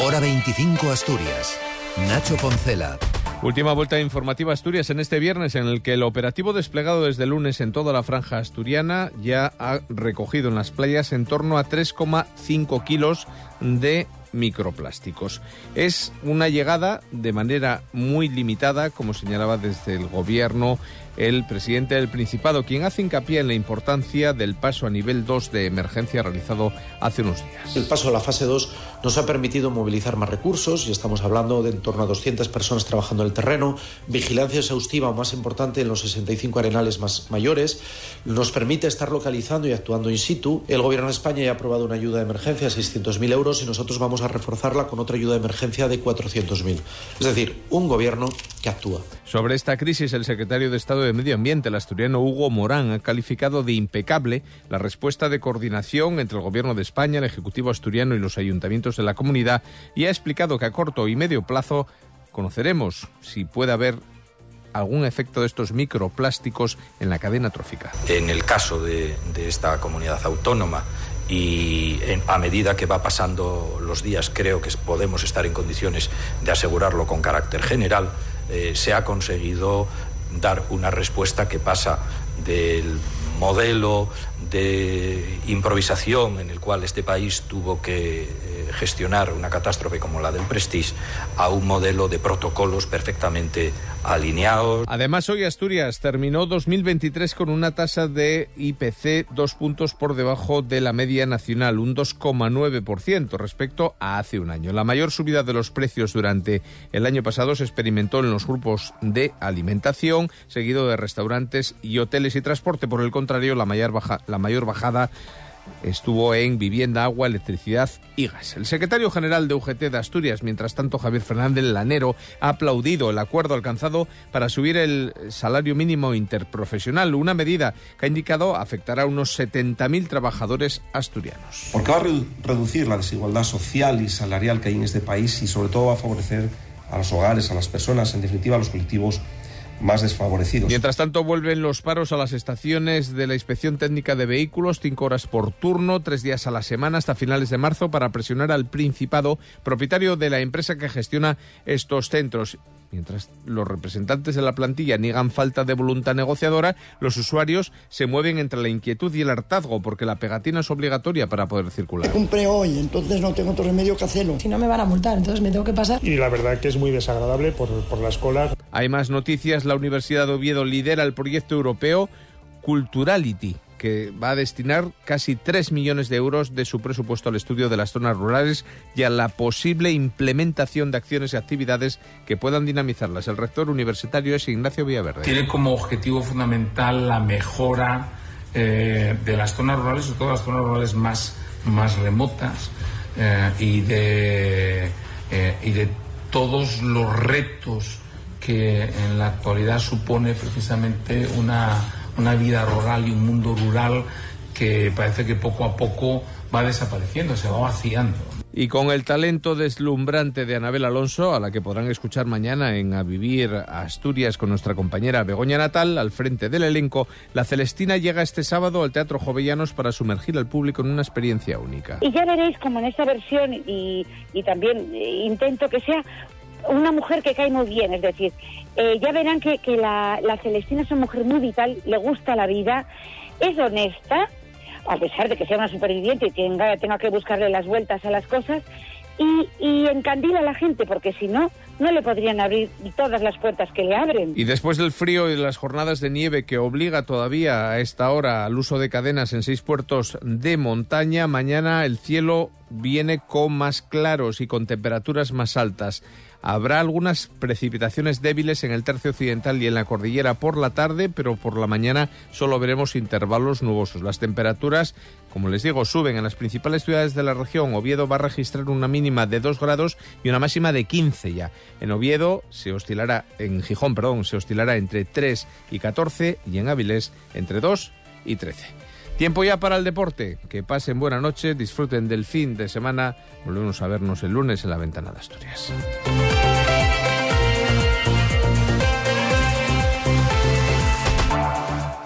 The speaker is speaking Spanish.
Hora 25 Asturias. Nacho Poncela. Última vuelta informativa Asturias en este viernes en el que el operativo desplegado desde lunes en toda la franja asturiana ya ha recogido en las playas en torno a 3,5 kilos de microplásticos. Es una llegada de manera muy limitada, como señalaba desde el gobierno el presidente del Principado, quien hace hincapié en la importancia del paso a nivel 2 de emergencia realizado hace unos días. El paso a la fase 2 nos ha permitido movilizar más recursos y estamos hablando de en torno a 200 personas trabajando en el terreno, vigilancia exhaustiva más importante en los 65 arenales más mayores, nos permite estar localizando y actuando in situ. El Gobierno de España ya ha aprobado una ayuda de emergencia de 600.000 euros y nosotros vamos a reforzarla con otra ayuda de emergencia de 400.000. Es decir, un gobierno que actúa. Sobre esta crisis, el secretario de Estado de Medio Ambiente, el asturiano Hugo Morán, ha calificado de impecable la respuesta de coordinación entre el Gobierno de España, el Ejecutivo asturiano y los ayuntamientos de la comunidad y ha explicado que a corto y medio plazo conoceremos si puede haber algún efecto de estos microplásticos en la cadena trófica. En el caso de, de esta comunidad autónoma y a medida que va pasando los días creo que podemos estar en condiciones de asegurarlo con carácter general, eh, se ha conseguido dar una respuesta que pasa del modelo de improvisación en el cual este país tuvo que eh, gestionar una catástrofe como la del Prestige a un modelo de protocolos perfectamente alineados. Además, hoy Asturias terminó 2023 con una tasa de IPC dos puntos por debajo de la media nacional, un 2,9% respecto a hace un año. La mayor subida de los precios durante el año pasado se experimentó en los grupos de alimentación, seguido de restaurantes y hoteles y transporte. Por el contrario, la mayor, la mayor bajada estuvo en vivienda, agua, electricidad y gas. El secretario general de UGT de Asturias, mientras tanto Javier Fernández Lanero, ha aplaudido el acuerdo alcanzado para subir el salario mínimo interprofesional, una medida que ha indicado afectará a unos 70.000 trabajadores asturianos. Porque va a reducir la desigualdad social y salarial que hay en este país y sobre todo va a favorecer a los hogares, a las personas, en definitiva a los colectivos más desfavorecidos. Mientras tanto, vuelven los paros a las estaciones de la Inspección Técnica de Vehículos, cinco horas por turno, tres días a la semana hasta finales de marzo para presionar al Principado, propietario de la empresa que gestiona estos centros. Mientras los representantes de la plantilla niegan falta de voluntad negociadora, los usuarios se mueven entre la inquietud y el hartazgo porque la pegatina es obligatoria para poder circular. Compré hoy, entonces no tengo otro remedio que hacerlo. Si no me van a multar, entonces me tengo que pasar. Y la verdad que es muy desagradable por, por la escuela. Hay más noticias. La Universidad de Oviedo lidera el proyecto europeo Culturality que va a destinar casi 3 millones de euros de su presupuesto al estudio de las zonas rurales y a la posible implementación de acciones y actividades que puedan dinamizarlas. El rector universitario es Ignacio Villaverde. Tiene como objetivo fundamental la mejora eh, de las zonas rurales, sobre todo las zonas rurales más, remotas eh, eh, y de todos los retos que en la actualidad supone precisamente una una vida rural y un mundo rural que parece que poco a poco va desapareciendo, se va vaciando. Y con el talento deslumbrante de Anabel Alonso, a la que podrán escuchar mañana en A Vivir Asturias con nuestra compañera Begoña Natal, al frente del elenco, la Celestina llega este sábado al Teatro Jovellanos para sumergir al público en una experiencia única. Y ya veréis como en esta versión, y, y también eh, intento que sea una mujer que cae muy bien, es decir, eh, ya verán que, la, Celestina es una mujer muy vital, le gusta la vida, es honesta, a pesar de que sea una superviviente y tenga, tenga que buscarle las vueltas a las cosas, y, y encandila a la gente, porque si no, no le podrían abrir todas las puertas que le abren. Y después del frío y las jornadas de nieve que obliga todavía a esta hora al uso de cadenas en seis puertos de montaña, mañana el cielo viene con más claros y con temperaturas más altas. Habrá algunas precipitaciones débiles en el tercio occidental y en la cordillera por la tarde, pero por la mañana solo veremos intervalos nubosos. Las temperaturas, como les digo, suben en las principales ciudades de la región. Oviedo va a registrar una mínima de 2 grados y una máxima de 15 ya. En Oviedo se oscilará, en Gijón, perdón, se oscilará entre 3 y 14 y en Áviles entre 2 y 13. Tiempo ya para el deporte. Que pasen buena noche, disfruten del fin de semana. Volvemos a vernos el lunes en la ventana de Asturias.